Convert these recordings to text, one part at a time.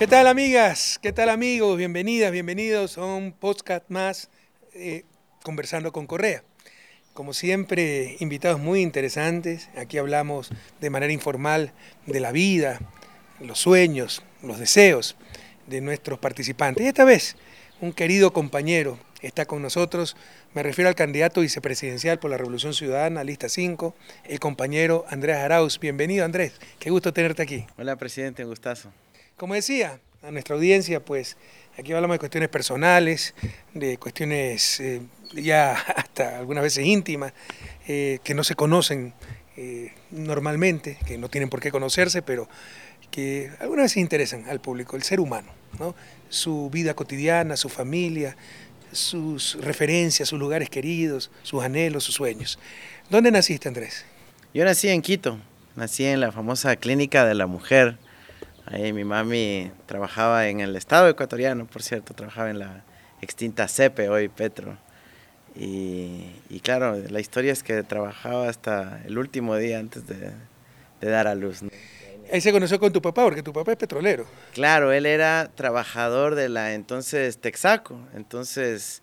¿Qué tal amigas? ¿Qué tal amigos? Bienvenidas, bienvenidos a un podcast más eh, conversando con Correa. Como siempre, invitados muy interesantes. Aquí hablamos de manera informal de la vida, los sueños, los deseos de nuestros participantes. Y esta vez, un querido compañero está con nosotros. Me refiero al candidato vicepresidencial por la Revolución Ciudadana, lista 5, el compañero Andrés Arauz. Bienvenido, Andrés. Qué gusto tenerte aquí. Hola, presidente, gustazo. Como decía, a nuestra audiencia, pues aquí hablamos de cuestiones personales, de cuestiones eh, ya hasta algunas veces íntimas, eh, que no se conocen eh, normalmente, que no tienen por qué conocerse, pero que algunas veces interesan al público, el ser humano, ¿no? su vida cotidiana, su familia, sus referencias, sus lugares queridos, sus anhelos, sus sueños. ¿Dónde naciste, Andrés? Yo nací en Quito, nací en la famosa Clínica de la Mujer. Ahí mi mami trabajaba en el Estado ecuatoriano, por cierto, trabajaba en la extinta CEPE, hoy Petro. Y, claro, la historia es que trabajaba hasta el último día antes de, dar a luz. Ahí se conoció con tu papá, porque tu papá es petrolero. Claro, él era trabajador de la entonces Texaco. Entonces,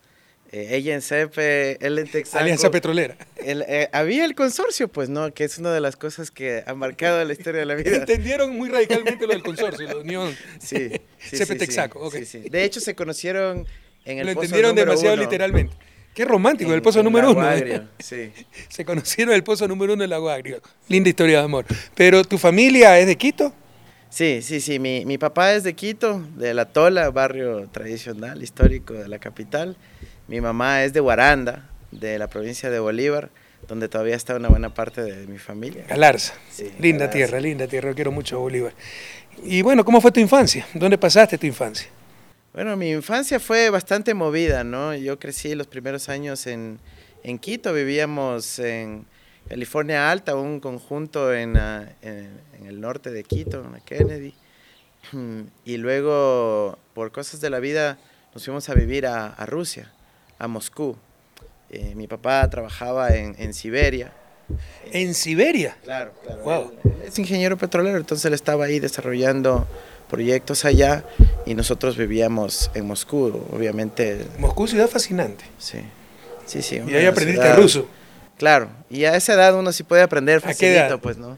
eh, ella en CEPE, él en Texaco. Alianza Petrolera. Eh, había el consorcio, pues, ¿no? Que es una de las cosas que han marcado la historia de la vida. Entendieron muy radicalmente lo del consorcio, la unión. Sí. sí CEPE Texaco, sí, De hecho, se conocieron en el Lo entendieron demasiado literalmente. Qué romántico, el pozo número uno. Sí. Se conocieron el pozo número uno en Lago Agrio. Linda historia de amor. Pero, ¿tu familia es de Quito? Sí, sí, sí. Mi, mi papá es de Quito, de La Tola, barrio tradicional, histórico de la capital. Mi mamá es de Guaranda, de la provincia de Bolívar, donde todavía está una buena parte de mi familia. Galarza. linda tierra, linda tierra. quiero mucho Bolívar. Y bueno, ¿cómo fue tu infancia? ¿Dónde pasaste tu infancia? Bueno, mi infancia fue bastante movida, ¿no? Yo crecí los primeros años en, en Quito, vivíamos en California Alta, un conjunto en, en, el norte de Quito, en Kennedy. Y luego, por cosas de la vida, nos fuimos a vivir a, a Rusia, a Moscú. Eh, mi papá trabajaba en, en Siberia. ¿En Siberia? Claro, claro. es ingeniero petrolero, entonces él estaba ahí desarrollando proyectos allá y nosotros vivíamos en Moscú, obviamente. Moscú, ciudad fascinante. Sí, sí, sí. Y ahí aprendiste ruso. Claro, y a esa edad uno sí puede aprender facilito, pues, ¿no?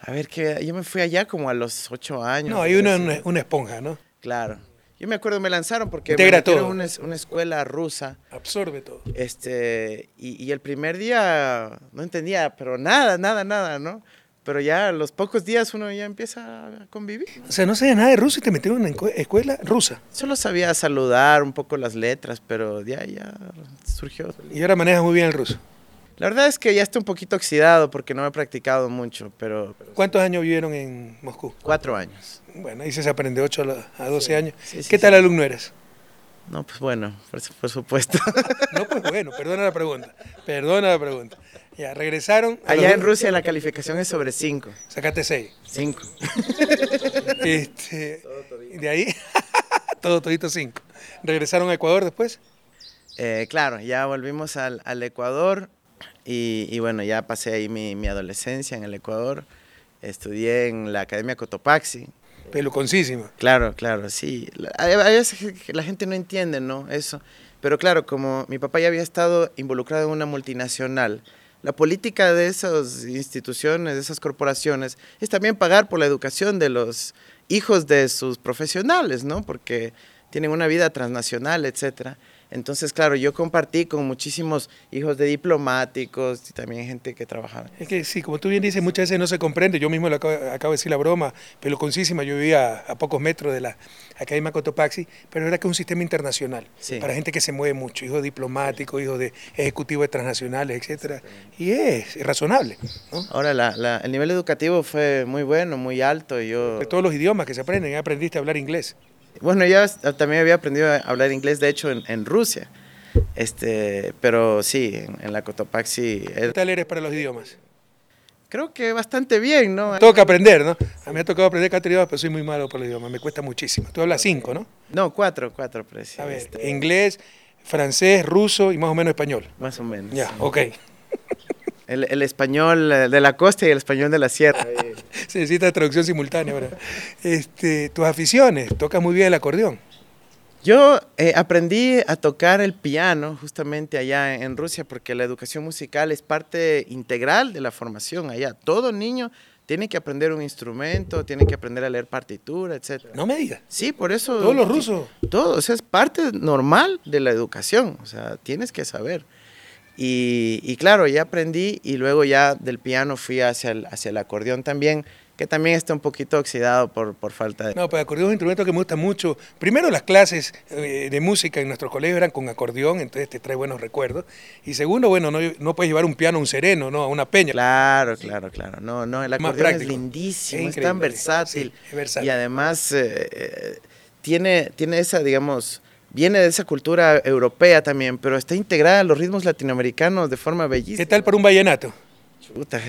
A ver, que yo me fui allá como a los ocho años. No, hay una, una esponja, ¿no? Claro. Yo me acuerdo, me lanzaron porque Integra me Una, una, escuela rusa. Absorbe todo. Este, y, y, el primer día no entendía, pero nada, nada, nada, ¿no? pero ya a los pocos días uno ya empieza a convivir. O sea, no sabía nada de ruso y te metieron en escuela rusa. Solo sabía saludar un poco las letras, pero ya, ya surgió. ¿Y ahora manejas muy bien el ruso? La verdad es que ya está un poquito oxidado porque no he practicado mucho, pero... ¿Cuántos años vivieron en Moscú? Cuatro años. Bueno, ahí se aprende ocho a 12 años. ¿Qué tal alumno eres? No, pues bueno, por, supuesto. No, pues bueno, perdona la pregunta. Perdona la pregunta. Ya, regresaron. Allá en Rusia la calificación es sobre 5. Sacaste 6. 5. Este, de ahí, todo todito 5. ¿Regresaron a Ecuador después? Eh, claro, ya volvimos al, al Ecuador y, y, bueno, ya pasé ahí mi, mi, adolescencia en el Ecuador. Estudié en la Academia Cotopaxi. Peluconcísima. Claro, claro, sí. A veces la gente no entiende, ¿no? Eso. Pero claro, como mi papá ya había estado involucrado en una multinacional, la política de esas instituciones, de esas corporaciones, es también pagar por la educación de los hijos de sus profesionales, ¿no? Porque tienen una vida transnacional, etcétera. Entonces, claro, yo compartí con muchísimos hijos de diplomáticos y también gente que trabajaba. Es que sí, como tú bien dices, muchas veces no se comprende. Yo mismo lo acabo, de decir la broma, pero concísima, yo vivía a, pocos metros de la Academia Cotopaxi, pero era que es un sistema internacional, para gente que se mueve mucho, hijos diplomáticos, hijos de ejecutivos de transnacionales, etcétera. Y es, razonable. Ahora, la, el nivel educativo fue muy bueno, muy alto. Yo... De todos los idiomas que se aprenden, aprendiste a hablar inglés. Bueno, ya también había aprendido a hablar inglés, de hecho, en, Rusia. Este, pero sí, en, la Cotopaxi. ¿Qué tal eres para los idiomas? Creo que bastante bien, ¿no? Tengo que aprender, ¿no? A mí me ha tocado aprender cuatro idiomas, pero soy muy malo por los idiomas, me cuesta muchísimo. Tú hablas cinco, ¿no? No, cuatro, cuatro, precio. A ver, este. inglés, francés, ruso y más o menos español. Más o menos. Ya, ok. El, el, español de la costa y el español de la sierra. Se necesita traducción simultánea ahora. Este, tus aficiones, tocas muy bien el acordeón. Yo eh, aprendí a tocar el piano justamente allá en Rusia porque la educación musical es parte integral de la formación allá. Todo niño tiene que aprender un instrumento, tiene que aprender a leer partitura, etc. No me digas. Sí, por eso... Todos los rusos. Todo, o sea, es parte normal de la educación, o sea, tienes que saber. Y, y claro, ya aprendí y luego ya del piano fui hacia el, hacia el acordeón también que también está un poquito oxidado por, por falta de... No, pero acordeón es un instrumento que me gusta mucho. Primero, las clases eh, de música en nuestros colegios eran con acordeón, entonces te trae buenos recuerdos. Y segundo, bueno, no, no puedes llevar un piano a un sereno, ¿no? A una peña. Claro, claro, claro. No, no, el acordeón es lindísimo, es, tan versátil. Sí, es versátil. Y además eh, tiene, tiene esa, digamos viene de esa cultura europea también, pero está integrada a los ritmos latinoamericanos de forma bellísima. ¿Qué tal para un vallenato?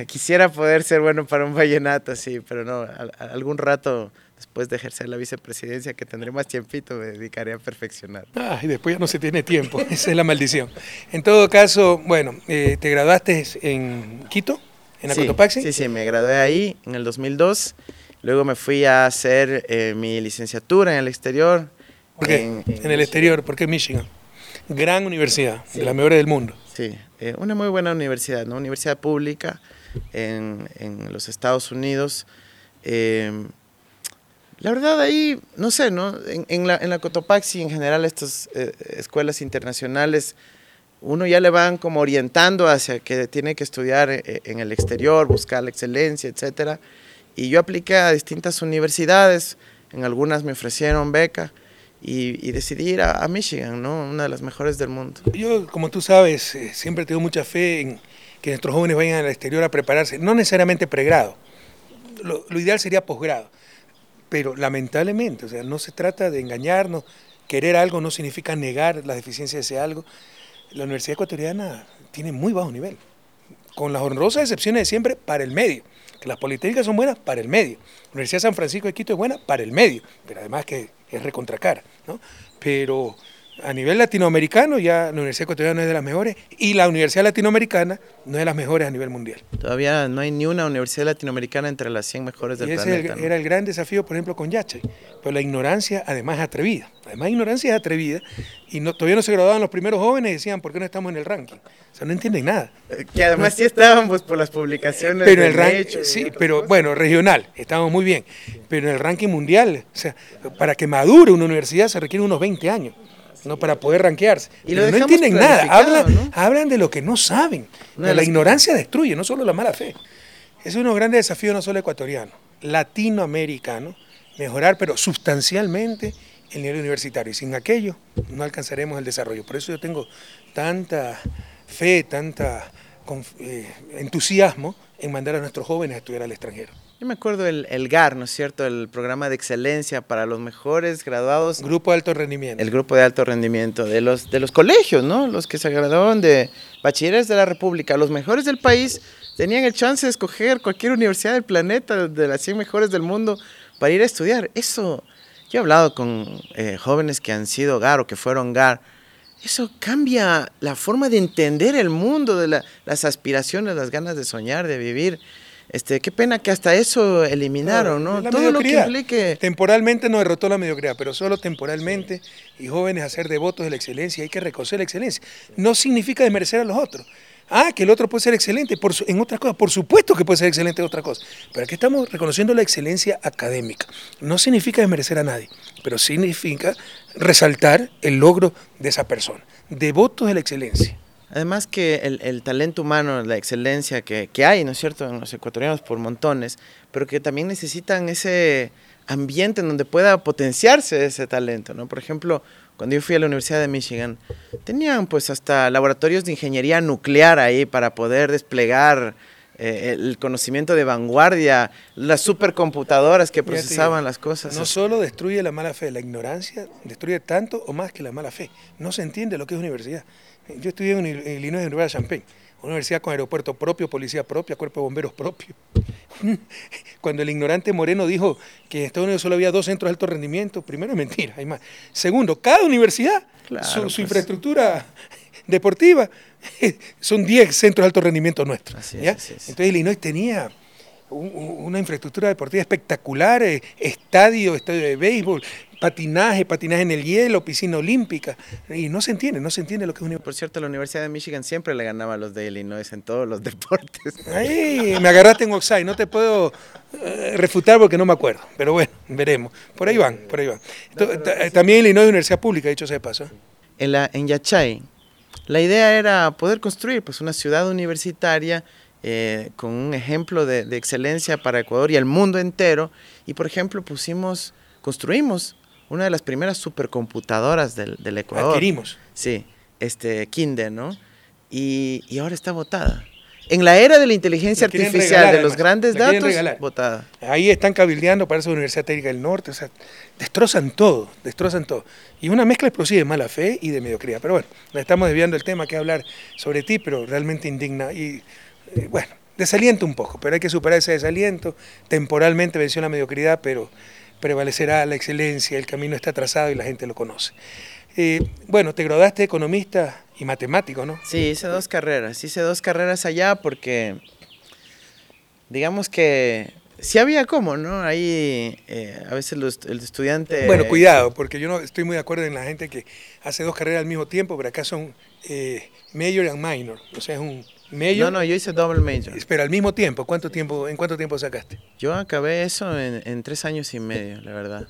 Quisiera poder ser bueno para un vallenato, sí, pero no, algún rato después de ejercer la vicepresidencia, que tendré más tiempito, me dedicaré a perfeccionar. Ah, y después ya no se tiene tiempo, esa es la maldición. En todo caso, bueno, eh, ¿te graduaste en Quito, en Acotopaxi? Sí, sí, me gradué ahí en el 2002, luego me fui a hacer eh, mi licenciatura en el exterior. ¿Por qué? En, en, en el exterior, ¿por qué Michigan? Gran universidad, sí. de las mejores del mundo. Sí, eh, una muy buena universidad, ¿no? Universidad pública en, en los Estados Unidos. Eh, la verdad ahí, no sé, ¿no? En, en, la, en la Cotopaxi, en general, estas eh, escuelas internacionales, uno ya le van como orientando hacia que tiene que estudiar en el exterior, buscar la excelencia, etcétera. Y yo apliqué a distintas universidades, en algunas me ofrecieron beca, y, y, decidí ir a, a, Michigan, ¿no? una de las mejores del mundo. Yo, como tú sabes, eh, siempre tengo mucha fe en que nuestros jóvenes vayan al exterior a prepararse, no necesariamente pregrado, lo, lo ideal sería posgrado, pero lamentablemente, o sea, no se trata de engañarnos, querer algo no significa negar las deficiencias de ese algo. La Universidad Ecuatoriana tiene muy bajo nivel, con las honrosas excepciones de siempre para el medio que las politécnicas son buenas para el medio. La Universidad de San Francisco de Quito es buena para el medio, pero además que es recontracara, ¿no? Pero a nivel latinoamericano ya la Universidad Ecuatoriana no es de las mejores y la Universidad Latinoamericana no es de las mejores a nivel mundial. Todavía no hay ni una universidad latinoamericana entre las 100 mejores del y ese planeta. El, ¿no? Era el gran desafío, por ejemplo, con Yachay. Pero la ignorancia además es atrevida. Además, ignorancia es atrevida y no, todavía no se graduaban los primeros jóvenes y decían, ¿por qué no estamos en el ranking? O sea, no entienden nada. Que además sí estábamos por las publicaciones. Pero el ranking, sí, pero cosas. bueno, regional, estábamos muy bien. Pero en el ranking mundial, o sea, para que madure una universidad se requieren unos 20 años. ¿No? para poder ranquearse. Y Pero no entienden nada, hablan, ¿no? hablan de lo que no saben. La ignorancia destruye, no solo la mala fe. Es uno de los grandes desafíos no solo ecuatoriano, latinoamericano, mejorar, pero sustancialmente el nivel universitario. Y sin aquello no alcanzaremos el desarrollo. Por eso yo tengo tanta fe, tanta eh, entusiasmo en mandar a nuestros jóvenes a estudiar al extranjero. Yo me acuerdo el, el, GAR, ¿no es cierto? El programa de excelencia para los mejores graduados. Grupo de alto rendimiento. El grupo de alto rendimiento de los, de los colegios, ¿no? Los que se graduaron de bachilleres de la República. Los mejores del país tenían el chance de escoger cualquier universidad del planeta, de las 100 mejores del mundo, para ir a estudiar. Eso, yo he hablado con eh, jóvenes que han sido GAR o que fueron GAR. Eso cambia la forma de entender el mundo, de la, las aspiraciones, las ganas de soñar, de vivir. Este, qué pena que hasta eso eliminaron, ¿no? Todo lo que implique... Temporalmente no derrotó la mediocridad, pero solo temporalmente, y jóvenes a ser devotos de la excelencia, hay que reconocer la excelencia. No significa desmerecer a los otros. Ah, que el otro puede ser excelente por su, en otras cosas, por supuesto que puede ser excelente en otras cosas, pero aquí estamos reconociendo la excelencia académica. No significa desmerecer a nadie, pero significa resaltar el logro de esa persona. Devotos de la excelencia. Además que el, el, talento humano, la excelencia que, que, hay, ¿no es cierto?, en los ecuatorianos por montones, pero que también necesitan ese ambiente en donde pueda potenciarse ese talento, ¿no? Por ejemplo, cuando yo fui a la Universidad de Michigan, tenían pues hasta laboratorios de ingeniería nuclear ahí para poder desplegar eh, el conocimiento de vanguardia, las supercomputadoras que procesaban las cosas. No solo destruye la mala fe, la ignorancia destruye tanto o más que la mala fe. No se entiende lo que es universidad. Yo estudié en Illinois, en Urbana Champaign, una universidad con aeropuerto propio, policía propia, cuerpo de bomberos propio. Cuando el ignorante Moreno dijo que en Estados Unidos solo había dos centros de alto rendimiento, primero es mentira, hay más. Segundo, cada universidad, claro, su, su pues. infraestructura deportiva, son 10 centros de alto rendimiento nuestros. Así es, ¿ya? así es. Entonces Illinois tenía un- un- una infraestructura deportiva espectacular, eh, estadio, estadio de béisbol, patinaje, patinaje en el hielo, piscina olímpica, y no se entiende, no se entiende lo que es un Por cierto, la Universidad de Michigan siempre le ganaba a los de Illinois en todos los deportes. Ay, me agarraste en offside, no te puedo eh, refutar porque no me acuerdo, pero bueno, veremos. Por ahí van, por ahí van. Eh, También Illinois es universidad pública, dicho sea de paso. En, la, en Yachay, la idea era poder construir pues, una ciudad universitaria eh, con un ejemplo de, de excelencia para Ecuador y el mundo entero. Y por ejemplo, pusimos, construimos una de las primeras supercomputadoras del, del Ecuador. Adquirimos. Sí, este, Kinder, ¿no? Y, y ahora está votada. En la era de la inteligencia artificial, regalar, de los además. grandes datos, votada. Ahí están cabildeando para esa Universidad Técnica del Norte, o sea, destrozan todo, destrozan todo. Y una mezcla explosiva de mala fe y de mediocridad. Pero bueno, nos estamos desviando del tema que hablar sobre ti, pero realmente indigna. Y eh, bueno, desalienta un poco, pero hay que superar ese desaliento. Temporalmente venció la mediocridad, pero prevalecerá la excelencia, el camino está trazado y la gente lo conoce. Eh, bueno, te graduaste de economista y matemático, ¿no? Sí, hice dos carreras. Hice dos carreras allá porque, digamos que sí había como, ¿no? Ahí eh, a veces los- el estudiante... Bueno, cuidado, porque yo no estoy muy de acuerdo en la gente que hace dos carreras al mismo tiempo, pero acá son eh, major and minor, o sea, es un major, No, no, yo hice double major. pero al mismo tiempo. ¿Cuánto tiempo, ¿En cuánto tiempo sacaste? Yo acabé eso en, en tres años y medio, la verdad.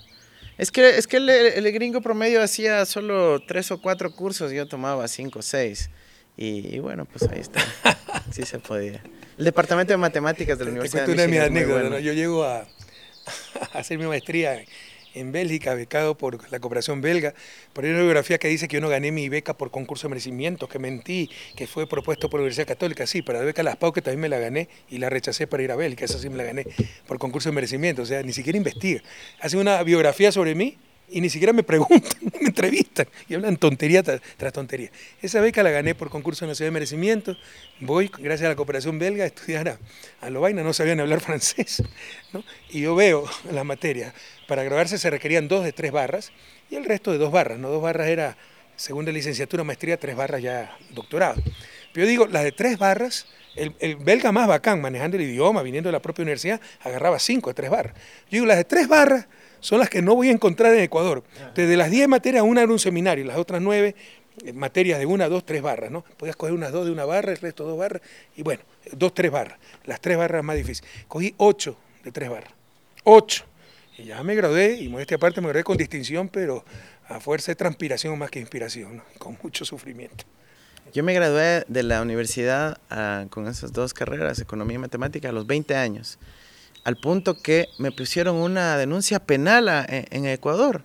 Es que, es que el, el gringo promedio hacía solo tres o cuatro cursos, yo tomaba cinco o seis. Y, y bueno, pues ahí está. Sí se podía. El departamento de matemáticas de la Universidad de una de mis Michigan anécdotas. bueno. ¿no? Yo llego a, a hacer mi maestría en Bélgica, becado por la cooperación belga, por una biografía que dice que yo no gané mi beca por concurso de merecimiento, que mentí, que fue propuesto por la Universidad Católica, sí, para la beca Las Pau, que también me la gané y la rechacé para ir a Bélgica, esa sí me la gané por concurso de merecimiento, o sea, ni siquiera investiga. Hacen una biografía sobre mí y ni siquiera me preguntan, me entrevistan y hablan tontería tras, tontería. Esa beca la gané por concurso nacional de merecimiento. Voy, gracias a la cooperación belga, a estudiar a, a Lovaina, no sabían hablar francés. ¿no? Y yo veo las materias. Para graduarse se requerían dos de tres barras y el resto de dos barras. ¿no? Dos barras era, segunda licenciatura, maestría, tres barras ya doctorado. Pero yo digo, las de tres barras, el, el belga más bacán, manejando el idioma, viniendo de la propia universidad, agarraba cinco de tres barras. Yo digo, las de tres barras son las que no voy a encontrar en Ecuador. Desde las 10 materias, una era un seminario, las otras nueve eh, materias de una, dos, tres barras, ¿no? Podías coger unas dos de una barra, el resto dos barras, y bueno, dos, tres barras. Las tres barras más difíciles. Cogí ocho de tres barras. Ocho. Y ya me gradué, y modestia aparte me gradué con distinción, pero a fuerza de transpiración más que inspiración, con mucho sufrimiento. Yo me gradué de la universidad ah, con esas dos carreras, economía y matemática, a los 20 años, al punto que me pusieron una denuncia penal a- en, en Ecuador.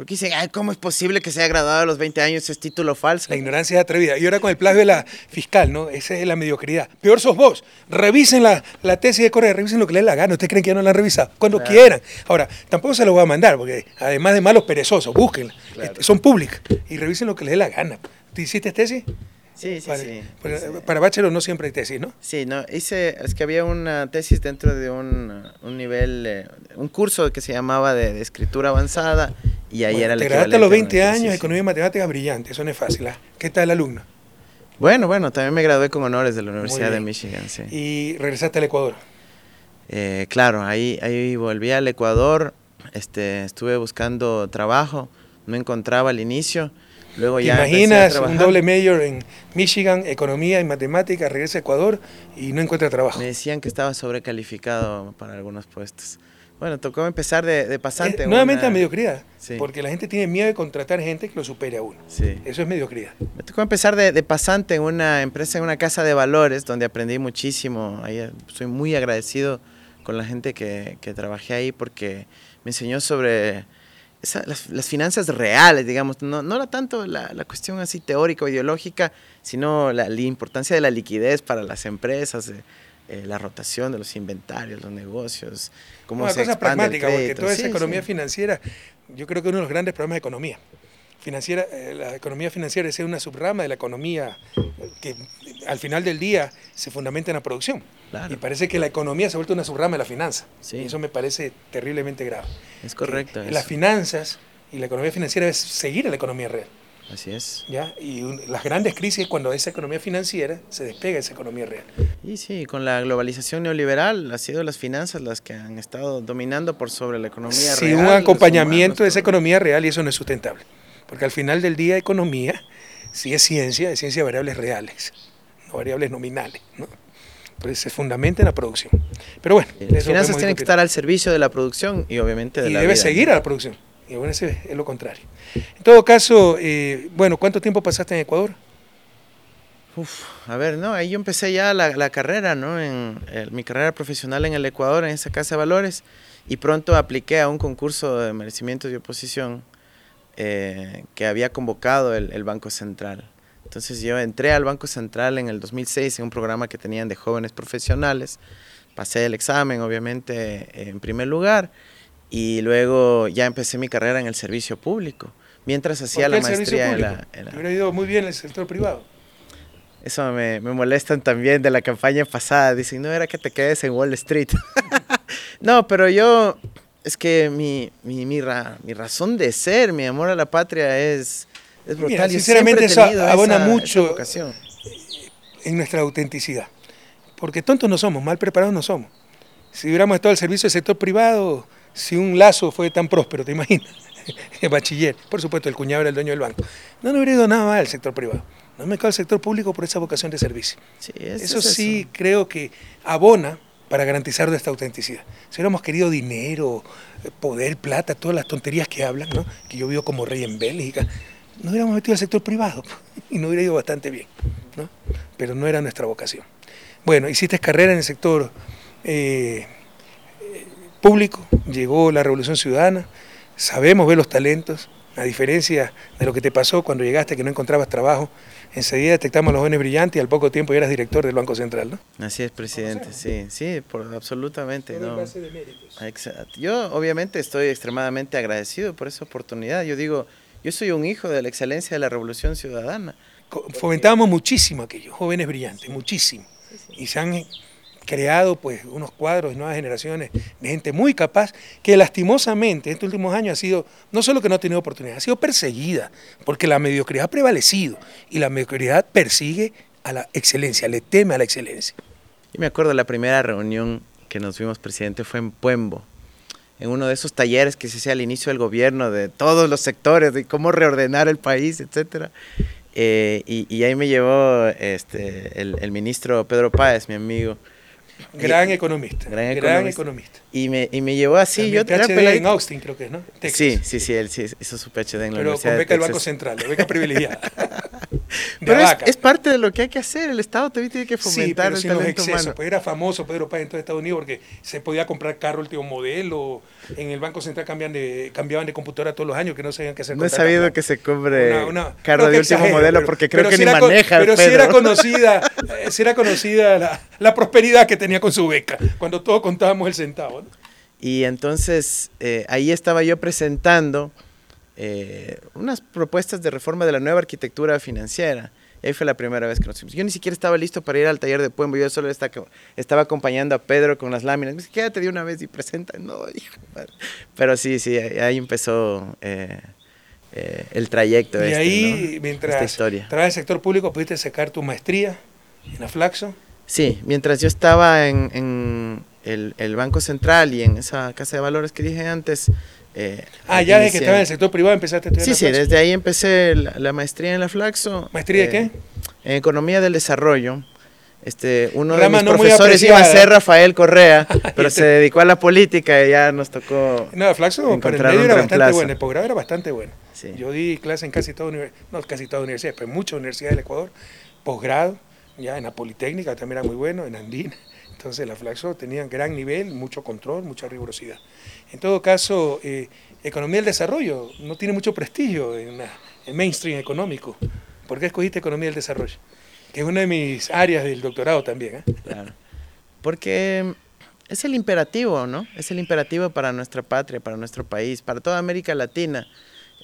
Porque dicen, Ay, ¿cómo es posible que se haya graduado a los 20 años? Es título falso. La ignorancia es atrevida. Y ahora con el plagio de la fiscal, ¿no? Esa es la mediocridad. Peor sos vos. Revisen la, la tesis de Corea, revisen lo que les dé la gana. ¿Ustedes creen que ya no la han revisado? Cuando Claro. quieran. Ahora, tampoco se los voy a mandar, porque además de malos perezosos, búsquenla. Claro. Este, Son públicas. Y revisen lo que les dé la gana. ¿Tú hiciste tesis? Sí, sí, para, sí. para- Sí. para bachelor no siempre hay tesis, ¿no? Sí, no, hice, es que había una tesis dentro de un, un nivel, eh, un curso que se llamaba de, de escritura avanzada y ahí Bueno, era el te graduaste a los una 20 tesis, años, economía y matemáticas brillante, eso no es fácil. ¿ah? ¿Qué tal el alumno? Bueno, bueno, también me gradué con honores de la Universidad de. Michigan, sí. Y regresaste al Ecuador. Eh, claro, ahí, ahí volví al Ecuador, este, estuve buscando trabajo, no encontraba al inicio, luego ¿Te ya a imaginas un doble major en Michigan, economía y matemáticas, regresa a Ecuador y no encuentra trabajo? Me decían que estaba sobrecalificado para algunos puestos. Bueno, tocó empezar de, de pasante. Eh, en nuevamente una- la mediocridad, Sí. porque la gente tiene miedo de contratar gente que lo supere a uno. Sí. Eso es mediocridad. Me tocó empezar de, de pasante en una empresa, en una casa de valores, donde aprendí muchísimo. Ahí eh, soy muy agradecido con la gente que, que trabajé ahí porque me enseñó sobre esa- las, las finanzas reales, digamos. No, no era tanto la, la cuestión así teórica o ideológica, sino la, la importancia de la liquidez para las empresas, eh, eh, la rotación de los inventarios, los negocios, cómo Una se cosa expande el pragmática, porque toda esa Sí, economía sí. financiera, yo creo que uno de los grandes problemas de economía. Financiera, eh, la economía financiera es una subrama de la economía eh, que al final del día se fundamenta en la producción. Claro. Y parece que la economía se ha vuelto una subrama de la finanza. Sí. Y eso me parece terriblemente grave. Es correcto. Eso. Las finanzas y la economía financiera es seguir a la economía real. Así es. ¿ya? Y las grandes crisis es cuando esa economía financiera se despega esa economía real. Y sí, con la globalización neoliberal ha sido las finanzas las que han estado dominando por sobre la economía sí, real. Sí, un acompañamiento de esa economía real y eso no es sustentable. Porque al final del día economía sí es ciencia, es ciencia de variables reales, no variables nominales. ¿no? Pues se fundamenta en la producción. Pero bueno, las finanzas tienen que estar al servicio de la producción y obviamente de y la debe vida, seguir a la producción. Y bueno, ese es lo contrario. En todo caso, eh, bueno, ¿cuánto tiempo pasaste en Ecuador? Uf, a ver, no, ahí yo empecé ya la, la carrera, ¿no? En, el, mi carrera profesional en el Ecuador, en esa casa de valores, y pronto apliqué a un concurso de merecimientos y oposición eh, que había convocado el, el, Banco Central. Entonces yo entré al Banco Central en el 2006 en un programa que tenían de jóvenes profesionales, pasé el examen, obviamente, en primer lugar, y luego ya empecé mi carrera en el servicio público, mientras hacía la maestría en la, en la... Me hubiera ido muy bien en el sector privado. Eso me, me, molestan también de la campaña pasada. Dicen, no era que te quedes en Wall Street. no, pero yo, es que mi, mi, mi, ra, mi, razón de ser, mi amor a la patria es, es brutal. Mira, sinceramente eso abona esa, mucho esa en nuestra autenticidad. Porque tontos no somos, mal preparados no somos. Si hubiéramos estado al servicio del sector privado, si un lazo fue tan próspero, ¿te imaginas? el bachiller, por supuesto, el cuñado era el dueño del banco. No, no hubiera ido nada mal el sector privado. No me cae el sector público por esa vocación de servicio. Sí, es, eso es sí eso. creo que abona para garantizar nuestra autenticidad. Si hubiéramos querido dinero, poder, plata, todas las tonterías que hablan, ¿no? que yo vivo como rey en Bélgica, no hubiéramos metido al sector privado y no hubiera ido bastante bien. ¿no? Pero no era nuestra vocación. Bueno, hiciste carrera en el sector eh, público, llegó la Revolución Ciudadana, sabemos ver los talentos, a diferencia de lo que te pasó cuando llegaste que no encontrabas trabajo, enseguida detectamos los jóvenes brillantes y al poco tiempo ya eras director del Banco Central, ¿no? Así es, presidente, sí, sí, por, absolutamente. No. en base de méritos. Exacto. Yo obviamente estoy extremadamente agradecido por esa oportunidad. Yo digo, yo soy un hijo de la excelencia de la Revolución Ciudadana. Fomentábamos muchísimo aquello, jóvenes brillantes, muchísimo. Y se han creado pues unos cuadros de nuevas generaciones de gente muy capaz que lastimosamente en estos últimos años ha sido, no solo que no ha tenido oportunidad, ha sido perseguida, porque la mediocridad ha prevalecido y la mediocridad persigue a la excelencia, le teme a la excelencia. Yo me acuerdo la primera reunión que nos vimos, presidente, fue en Puembo, en uno de esos talleres que se hacía al inicio del gobierno de todos los sectores, de cómo reordenar el país, etcétera. Eh, y, y, ahí me llevó este, el, el, ministro Pedro Páez, mi amigo. Gran economista. Gran, gran economista. Y, me, y me llevó así. También yo PhD era en Austin, creo que es, ¿no? Texas. Sí, sí, sí, él sí hizo su PhD en la Pero Universidad con beca de del Banco. Central, beca privilegiada. pero es, es, parte de lo que hay que hacer. El Estado también tiene que fomentar sí, pero el sin talento los excesos. humano. Pues era famoso Pedro Páez en todo Estados Unidos porque se podía comprar carro último modelo. En el Banco Central cambian de, cambiaban de computadora todos los años que no sabían qué hacer. No he sabido que se compre una, una, carro de último exagero, modelo pero, porque creo que si ni maneja Pero Pedro. sí era conocida, eh, sí era conocida la, la, prosperidad que tenía con su beca, cuando todos contábamos el centavo. Y entonces eh, ahí estaba yo presentando eh, unas propuestas de reforma de la nueva arquitectura financiera. Y ahí fue la primera vez que nos fuimos. Yo ni siquiera estaba listo para ir al taller de Puembo, yo solo estaba, estaba acompañando a Pedro con las láminas. Me dice, quédate de una vez y presenta. No, hijo. Pero sí, sí, ahí empezó eh, eh, el trayecto. Y este, ahí, ¿no? mientras trabajas en el sector público, pudiste sacar tu maestría en la Flaxo. Sí, mientras yo estaba en, en el, el, Banco Central y en esa casa de valores que dije antes. Eh, ah, ya desde que estaba en el sector privado empezaste a estudiar. Sí, sí, desde ahí empecé la, la, maestría en la Flaxo. ¿Maestría eh, de qué? En Economía del Desarrollo. Este, uno Rama de mis no profesores iba a ser Rafael Correa, pero se dedicó a la política y ya nos tocó. No, la Flaxo para el medio era bastante bueno, el posgrado era bastante bueno. Sí. Yo di clase en casi todas no casi todas universidades, pero en muchas universidades del Ecuador, posgrado, ya en la Politécnica también era muy bueno, en Andina. Entonces la Flaxo tenía gran nivel, mucho control, mucha rigurosidad. En todo caso, eh, economía del desarrollo no tiene mucho prestigio en el mainstream económico. ¿Por qué escogiste economía del desarrollo? Que es una de mis áreas del doctorado también. ¿eh? Claro. Porque es el imperativo, ¿no? Es el imperativo para nuestra patria, para nuestro país, para toda América Latina.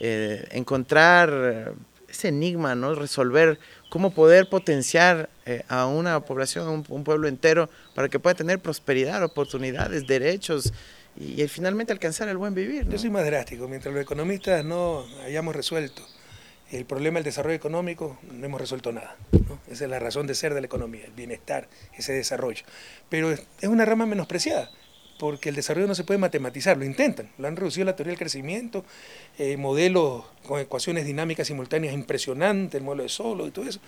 Eh, encontrar ese enigma, ¿no? Resolver cómo poder potenciar eh, a una población, a un, un, pueblo entero, para que pueda tener prosperidad, oportunidades, derechos y, y finalmente alcanzar el buen vivir. ¿no? Yo soy más drástico. Mientras los economistas no hayamos resuelto el problema del desarrollo económico, no hemos resuelto nada. Esa es la razón de ser de la economía, el bienestar, ese desarrollo. Pero es una rama menospreciada, porque el desarrollo no se puede matematizar, lo intentan, lo han reducido la teoría del crecimiento, eh, modelos con ecuaciones dinámicas simultáneas impresionantes, el modelo de Solo y todo eso,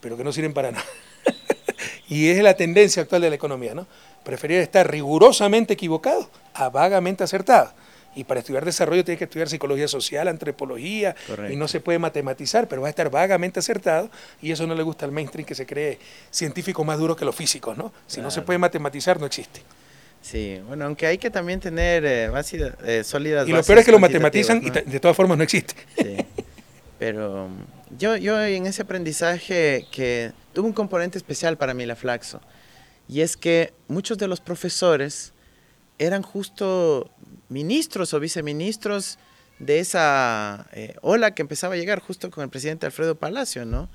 pero que no sirven para nada. y es la tendencia actual de la economía, ¿no? Preferir estar rigurosamente equivocado a vagamente acertado. Y para estudiar desarrollo tiene que estudiar psicología social, antropología, y no se puede matematizar, pero va a estar vagamente acertado, y eso no le gusta al mainstream que se cree científico más duro que los físicos, ¿no? Si no se puede matematizar, no existe. Sí, bueno, aunque hay que también tener eh, eh sólidas Y lo peor es que lo matematizan y de todas formas no existe. Sí, pero yo, yo en ese aprendizaje que tuvo un componente especial para mí la Flaxo, y es que muchos de los profesores eran justo ministros o viceministros de esa eh, ola que empezaba a llegar justo con el presidente Alfredo Palacio, ¿no?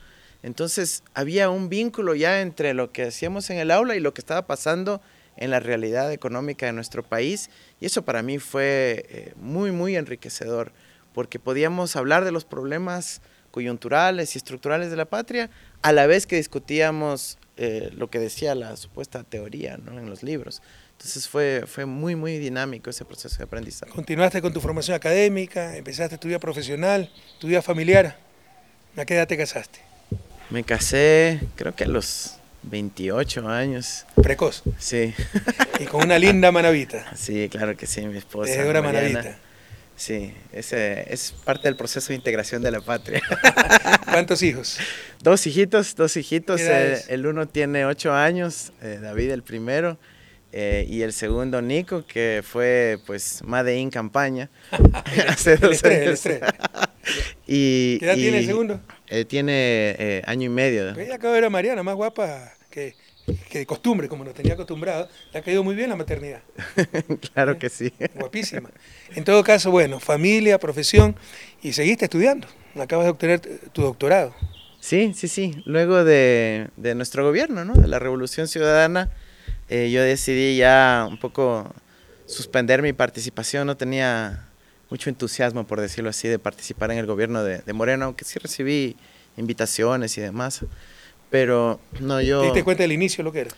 Entonces había un vínculo ya entre lo que hacíamos en el aula y lo que estaba pasando en la realidad económica de nuestro país y eso para mí fue eh, muy, muy enriquecedor porque podíamos hablar de los problemas coyunturales y estructurales de la patria a la vez que discutíamos eh, lo que decía la supuesta teoría ¿no? en los libros. Entonces fue, fue muy, muy dinámico ese proceso de aprendizaje. Continuaste con tu formación académica, empezaste a estudiar profesional, tu vida familiar. ¿A qué edad te casaste? Me casé, creo que a los 28 años. Precoz. Sí. Y con una linda manavita. Sí, claro que sí, mi esposa. Es una manavita. Sí, ese es parte del proceso de integración de la patria. ¿Cuántos hijos? Dos hijitos, dos hijitos. Eh, el uno tiene ocho años, eh, David el primero, eh, y el segundo, Nico, que fue pues Made in campaña hace dos años. y, ¿Qué edad tiene el segundo? Eh, tiene eh, año y medio. Ella acaba de ver a Mariana, más guapa que, que de costumbre, como nos tenía acostumbrado. Le ha caído muy bien la maternidad. claro que sí. Guapísima. En todo caso, bueno, familia, profesión, y seguiste estudiando. Acabas de obtener tu doctorado. Sí, sí, sí. Luego de, de nuestro gobierno, ¿no? De la Revolución Ciudadana eh, yo decidí ya un poco suspender mi participación, no tenía mucho entusiasmo, por decirlo así, de participar en el gobierno de, Moreno, aunque sí recibí invitaciones y demás, pero no yo... ¿Te diste cuenta del inicio lo que era?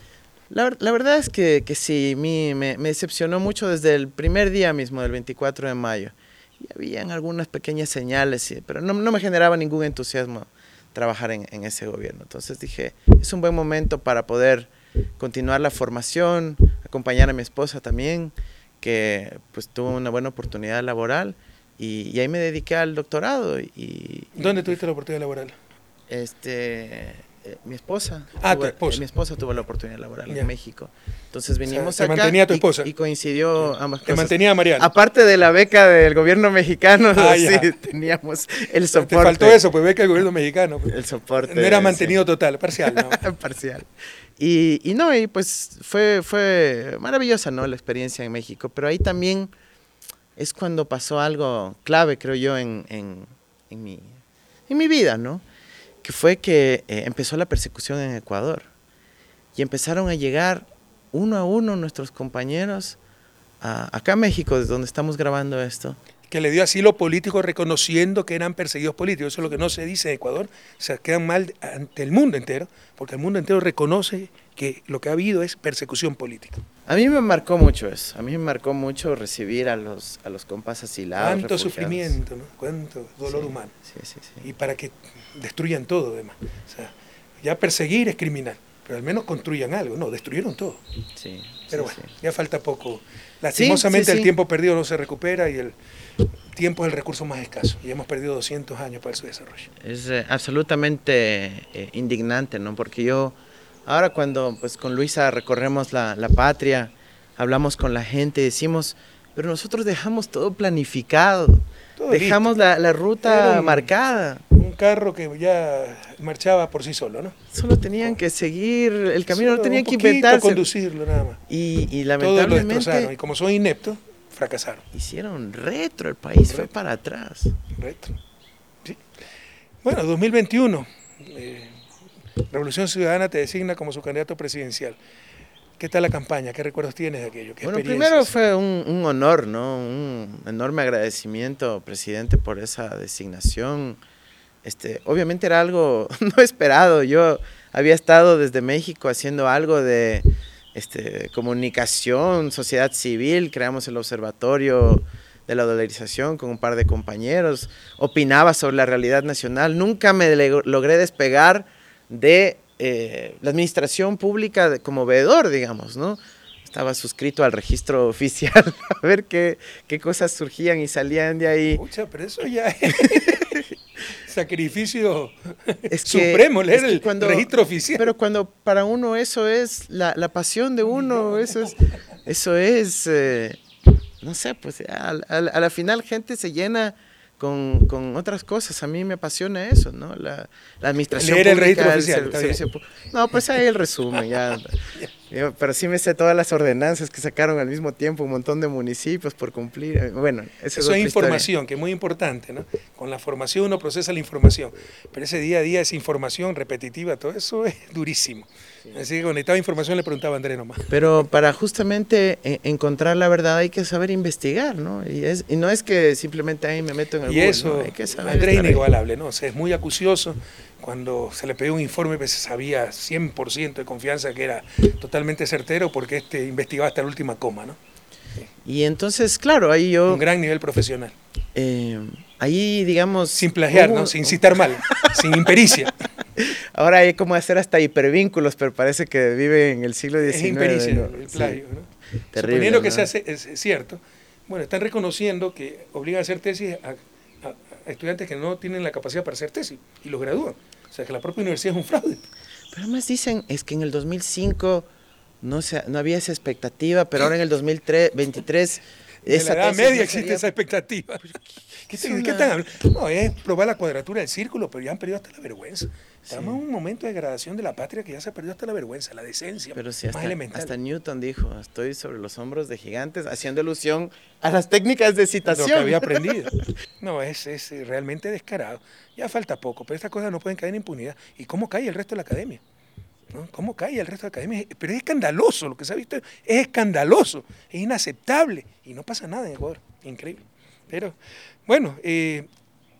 La, verdad es que, que sí, me, me, decepcionó mucho desde el primer día mismo, del 24 de mayo. Y habían algunas pequeñas señales, pero no, no me generaba ningún entusiasmo trabajar en, en, ese gobierno. Entonces dije, es un buen momento para poder continuar la formación, acompañar a mi esposa también, que pues tuvo una buena oportunidad laboral y, ahí me dediqué al doctorado. Y, ¿Dónde tuviste la oportunidad laboral? Este, eh, mi esposa. Ah, tu esposa. Mi esposa tuvo la oportunidad laboral en México. Entonces vinimos o mantenía tu esposa. Y, coincidió ambas cosas. Te mantenía Mariana. Aparte de la beca del gobierno mexicano, ah, sí, teníamos el soporte. Te faltó eso, pues beca del gobierno mexicano. Pues. El soporte. No era mantenido total, parcial, ¿no? parcial. Y, no, y pues fue, fue maravillosa, ¿no? La experiencia en México. Pero ahí también es cuando pasó algo clave, creo yo, en, en, en mi, en mi vida, ¿no? que fue que eh, empezó la persecución en Ecuador y empezaron a llegar uno a uno nuestros compañeros acá a México, desde donde estamos grabando esto. Que le dio asilo político reconociendo que eran perseguidos políticos. Eso es lo que no se dice en Ecuador. Se quedan mal ante el mundo entero, porque el mundo entero reconoce que lo que ha habido es persecución política. A mí me marcó mucho eso. A mí me marcó mucho recibir a los, a los compas asilados. Cuánto sufrimiento, ¿no? Cuánto dolor humano. Sí, sí, sí. Y para que destruyan todo, además. O sea, ya perseguir es criminal, pero al menos construyan algo. No, destruyeron todo. Sí. Pero bueno, ya falta poco. Lastimosamente el tiempo perdido no se recupera y el tiempo es el recurso más escaso. Y hemos perdido 200 años para su desarrollo. Es eh, absolutamente eh, indignante, ¿no? Porque yo, ahora cuando pues con Luisa recorremos la, la patria, hablamos con la gente, decimos, pero nosotros dejamos todo planificado. Dejamos la, la, ruta marcada carro que ya marchaba por sí solo, ¿no? Solo tenían que seguir el camino, no tenían que inventarse. conducirlo nada más. Y, y lamentablemente... y como son ineptos, fracasaron. Hicieron retro, el país fue para atrás. Retro. Sí. Bueno, 2021. Eh, Revolución Ciudadana te designa como su candidato presidencial. ¿Qué tal la campaña? ¿Qué recuerdos tienes de aquello? bueno, primero fue un, un, honor, ¿no? Un enorme agradecimiento, presidente, por esa designación este, obviamente era algo no esperado. Yo había estado desde México haciendo algo de este, comunicación, sociedad civil, creamos el observatorio de la dolarización con un par de compañeros, opinaba sobre la realidad nacional, nunca me logré despegar de eh, la administración pública como veedor, digamos, ¿no? Estaba suscrito al registro oficial a ver qué, qué cosas surgían y salían de ahí. Pucha, pero eso ya es sacrificio supremo, leer el registro oficial. Pero cuando para uno eso es la, la pasión de uno, eso es, eso es eh, no sé, pues a, la final gente se llena con, con, otras cosas. A mí me apasiona eso, ¿no? La, la administración Leer el registro oficial. no, pues ahí el resumen, ya. pero sí me sé todas las ordenanzas que sacaron al mismo tiempo, un montón de municipios por cumplir. Bueno, eso es, información, que es muy importante, ¿no? Con la formación uno procesa la información, pero ese día a día, esa información repetitiva, todo eso es durísimo. Así que conectaba información le preguntaba a Andrés nomás. Pero para justamente e, encontrar la verdad hay que saber investigar, ¿no? Y, es, y no es que simplemente ahí me meto en el Y eso, hay que saber Andrés inigualable, ¿no? O sea, es muy acucioso. Cuando se le pidió un informe, pues sabía 100% de confianza que era totalmente certero porque este investigaba hasta la última coma, ¿no? Y entonces, claro, ahí yo... Un gran nivel profesional. Eh, ahí, digamos... Sin plagiar, ¿no? Sin citar mal, sin impericia. Ahora hay como hacer hasta hipervínculos, pero parece que vive en el siglo XIX. Es impericia el plagio, ¿no? Terrible, Suponiendo que sea es cierto, bueno, están reconociendo que obligan a hacer tesis a, estudiantes que no tienen la capacidad para hacer tesis y los gradúan. O sea, que la propia universidad es un fraude. Pero además dicen, es que en el 2005 no, se, no había esa expectativa, pero ahora en el 2023 en la edad media existe esa expectativa. ¿Qué, ¿qué están hablando? No, es probar la cuadratura del círculo, pero ya han perdido hasta la vergüenza. Estamos en un momento de degradación de la patria que ya se ha perdido hasta la vergüenza, la decencia. Pero si hasta, hasta Newton dijo, estoy sobre los hombros de gigantes, haciendo alusión a las técnicas de citación. Lo que había aprendido. No, es, es realmente descarado. Ya falta poco, pero estas cosas no pueden caer en impunidad. ¿Y cómo cae el resto de la academia? ¿Cómo cae el resto de la academia? Pero es escandaloso, lo que se ha visto es escandaloso, es inaceptable y no pasa nada en Ecuador. Increíble. Pero, bueno, eh,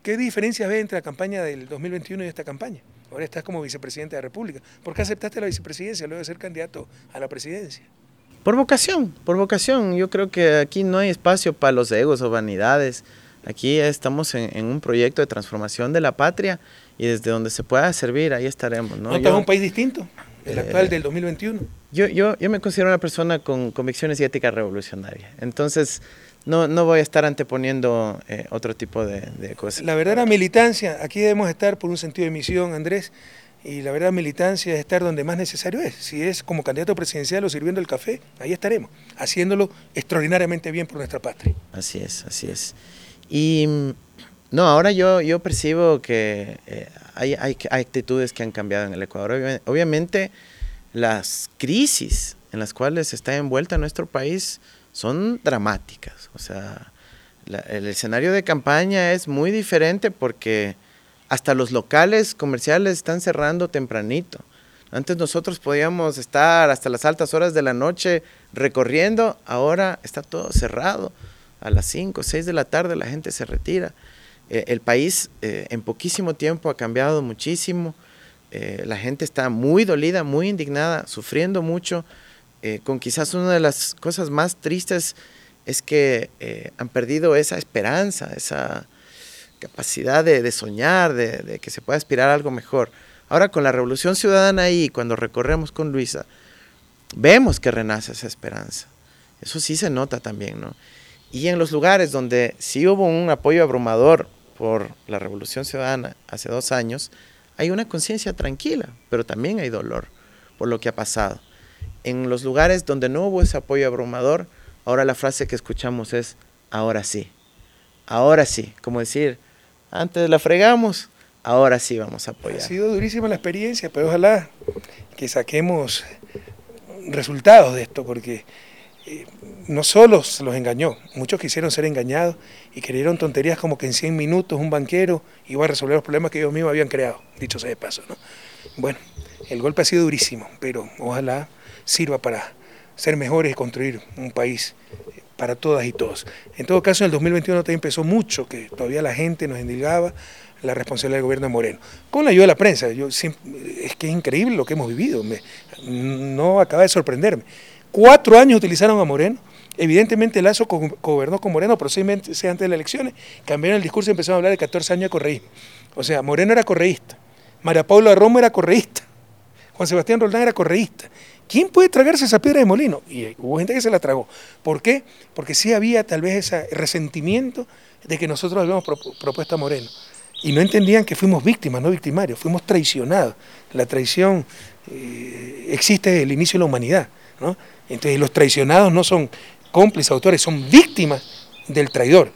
¿qué diferencia ve entre la campaña del 2021 y esta campaña? Ahora estás como vicepresidente de la República. ¿Por qué aceptaste la vicepresidencia luego de ser candidato a la presidencia? Por vocación, por vocación. Yo creo que aquí no hay espacio para los egos o vanidades. Aquí estamos en, un proyecto de transformación de la patria y desde donde se pueda servir, ahí estaremos. ¿No, ¿No un país distinto? El actual del 2021. Yo, yo, yo me considero una persona con convicciones y ética revolucionaria. Entonces, no, no voy a estar anteponiendo eh, otro tipo de, cosas. La verdadera militancia, aquí debemos estar por un sentido de misión, Andrés, y la verdadera militancia es estar donde más necesario es. Si es como candidato presidencial o sirviendo el café, ahí estaremos, haciéndolo extraordinariamente bien por nuestra patria. Así es, así es. Y no, ahora yo, yo percibo que eh, hay, hay, actitudes que han cambiado en el Ecuador. Obviamente, las crisis en las cuales está envuelta nuestro país son dramáticas. O sea, el escenario de campaña es muy diferente porque hasta los locales comerciales están cerrando tempranito. Antes nosotros podíamos estar hasta las altas horas de la noche recorriendo, ahora está todo cerrado. A las 5, 6 de la tarde la gente se retira. Eh, el país eh, en poquísimo tiempo ha cambiado muchísimo. Eh, la gente está muy dolida, muy indignada, sufriendo mucho. Con quizás una de las cosas más tristes es que han perdido esa esperanza, esa capacidad de, soñar, de, que se pueda aspirar a algo mejor. Ahora con la Revolución Ciudadana ahí, cuando recorremos con Luisa, vemos que renace esa esperanza. Eso sí se nota también, ¿no? Y en los lugares donde sí hubo un apoyo abrumador por la Revolución Ciudadana hace dos años, hay una conciencia tranquila, pero también hay dolor por lo que ha pasado. En los lugares donde no hubo ese apoyo abrumador, ahora la frase que escuchamos es, ahora sí, ahora sí, como decir, antes la fregamos, ahora sí vamos a apoyar. Ha sido durísima la experiencia, pero ojalá que saquemos resultados de esto, porque eh, no solo se los engañó, muchos quisieron ser engañados y creyeron tonterías como que en 100 minutos un banquero iba a resolver los problemas que ellos mismos habían creado, dicho sea de paso. ¿no? Bueno, el golpe ha sido durísimo, pero ojalá sirva para ser mejores y construir un país para todas y todos. En todo caso, en el 2021 también empezó mucho, que todavía la gente nos endilgaba la responsabilidad del gobierno de Moreno. Con la ayuda de la prensa, yo, es que es increíble lo que hemos vivido, no acaba de sorprenderme. Cuatro años utilizaron a Moreno, evidentemente Lazo gobernó con Moreno, pero seis meses antes de las elecciones, cambiaron el discurso y empezaron a hablar de 14 años de correísmo. O sea, Moreno era correísta, María Paula Romo era correísta, Juan Sebastián Roldán era correísta. ¿Quién puede tragarse esa piedra de molino? Y hubo gente que se la tragó. ¿Por qué? Porque sí había tal vez ese resentimiento de que nosotros habíamos propuesto a Moreno y no entendían que fuimos víctimas, no victimarios, fuimos traicionados. La traición eh, existe desde el inicio de la humanidad. ¿no? Entonces los traicionados no son cómplices, autores, son víctimas del traidor.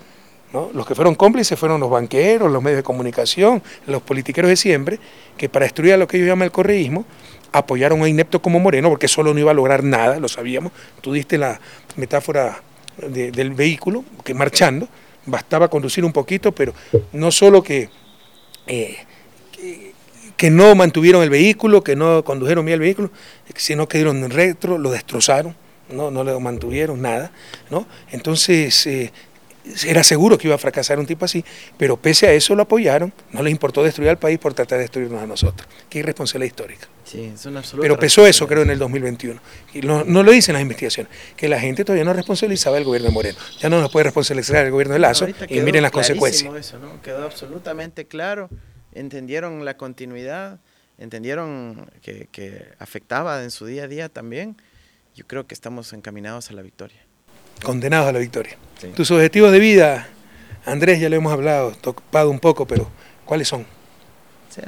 Los que fueron cómplices fueron los banqueros, los medios de comunicación, los politiqueros de siempre, que para destruir lo que ellos llaman el correísmo, apoyaron a inepto como Moreno, porque solo no iba a lograr nada, lo sabíamos. Tú diste la metáfora del vehículo, que marchando, bastaba conducir un poquito, pero no solo eh, que, que, no mantuvieron el vehículo, que no condujeron bien el vehículo, sino que dieron retro, lo destrozaron, no, no lo mantuvieron, nada. ¿no? Entonces, eh, era seguro que iba a fracasar un tipo así, pero pese a eso lo apoyaron, no les importó destruir al país por tratar de destruirnos a nosotros. Qué irresponsabilidad histórica. Sí, es una pero pesó eso, creo, en el 2021. Y no, lo dicen las investigaciones, que la gente todavía no responsabilizaba al gobierno de Moreno. Ya no nos puede responsabilizar el gobierno de Lazo y miren las consecuencias. Eso, ¿no? Quedó absolutamente claro, entendieron la continuidad, entendieron que, que afectaba en su día a día también. Yo creo que estamos encaminados a la victoria condenados a la victoria. Tus objetivos de vida, Andrés, ya lo hemos hablado, topado un poco, pero ¿cuáles son?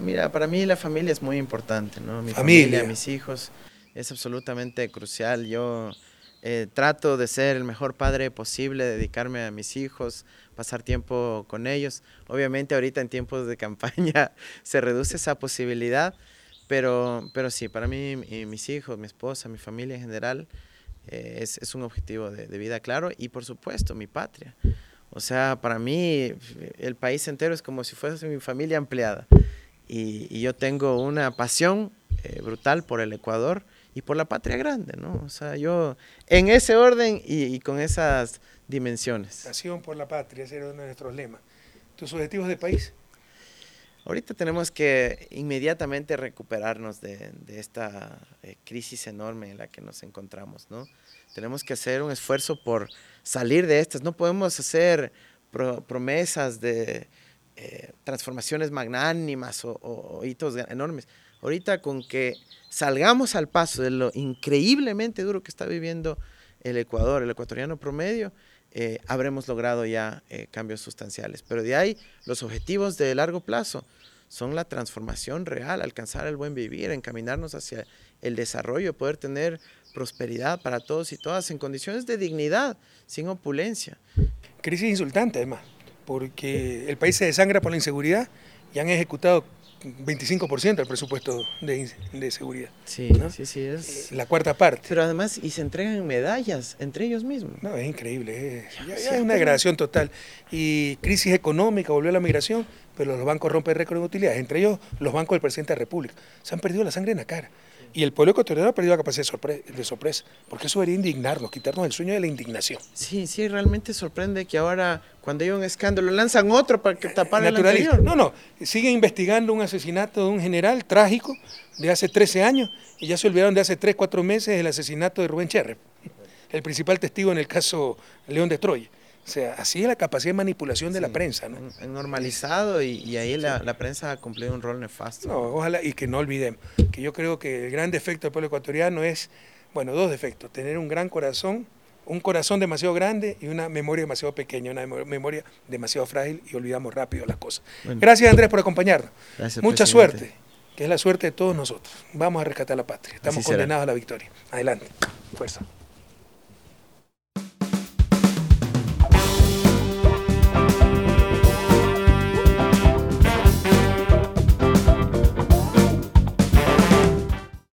mira, para mí la familia es muy importante, ¿no? Mi familia, mis hijos, es absolutamente crucial. Yo eh, trato de ser el mejor padre posible, dedicarme a mis hijos, pasar tiempo con ellos. Obviamente ahorita en tiempos de campaña se reduce esa posibilidad, pero, pero sí, para mí, mis hijos, mi esposa, mi familia en general, eh, es, un objetivo de, vida claro y por supuesto mi patria. O sea, para mí el país entero es como si fuese mi familia ampliada y, yo tengo una pasión eh, brutal por el Ecuador y por la patria grande, ¿no? O sea, yo en ese orden y, con esas dimensiones. Pasión por la patria, ese era uno de nuestros lemas. ¿Tus objetivos de país? Ahorita tenemos que inmediatamente recuperarnos de, esta eh, crisis enorme en la que nos encontramos, ¿no? Tenemos que hacer un esfuerzo por salir de estas. No podemos hacer promesas de eh, transformaciones magnánimas o, hitos enormes. Ahorita con que salgamos al paso de lo increíblemente duro que está viviendo el Ecuador, el ecuatoriano promedio, eh, habremos logrado ya cambios sustanciales. Pero de ahí los objetivos de largo plazo son la transformación real, alcanzar el buen vivir, encaminarnos hacia el desarrollo, poder tener prosperidad para todos y todas en condiciones de dignidad, sin opulencia. Crisis insultante además, porque el país se desangra por la inseguridad y han ejecutado 25% del presupuesto de, seguridad. Sí, sí, sí, es. Eh, la cuarta parte. Pero además, y se entregan medallas entre ellos mismos. No, es increíble. Es, una degradación total. Y crisis económica, volvió la migración, pero los bancos rompen récord de utilidades, entre ellos los bancos del presidente de la República. Se han perdido la sangre en la cara. Y el pueblo ecuatoriano ha perdido la capacidad de, sorpresa, porque eso debería indignarnos, quitarnos el sueño de la indignación. Sí, sí, realmente sorprende que ahora, cuando hay un escándalo, lanzan otro para que tapar el anterior. No, no, siguen investigando un asesinato de un general trágico de hace 13 años y ya se olvidaron de hace 3, 4 meses el asesinato de Rubén Cherre, el principal testigo en el caso León de Troya. O sea, así es la capacidad de manipulación de la prensa, ¿no? Normalizado y, ahí la, prensa ha cumplido un rol nefasto. No, ojalá, y que no olvidemos, que yo creo que el gran defecto del pueblo ecuatoriano es, bueno, dos defectos, tener un gran corazón, un corazón demasiado grande y una memoria demasiado pequeña, una memoria demasiado frágil y olvidamos rápido las cosas. Gracias Andrés por acompañarnos. Mucha suerte, que es la suerte de todos nosotros. Vamos a rescatar la patria. Estamos condenados a la victoria. Adelante. Fuerza.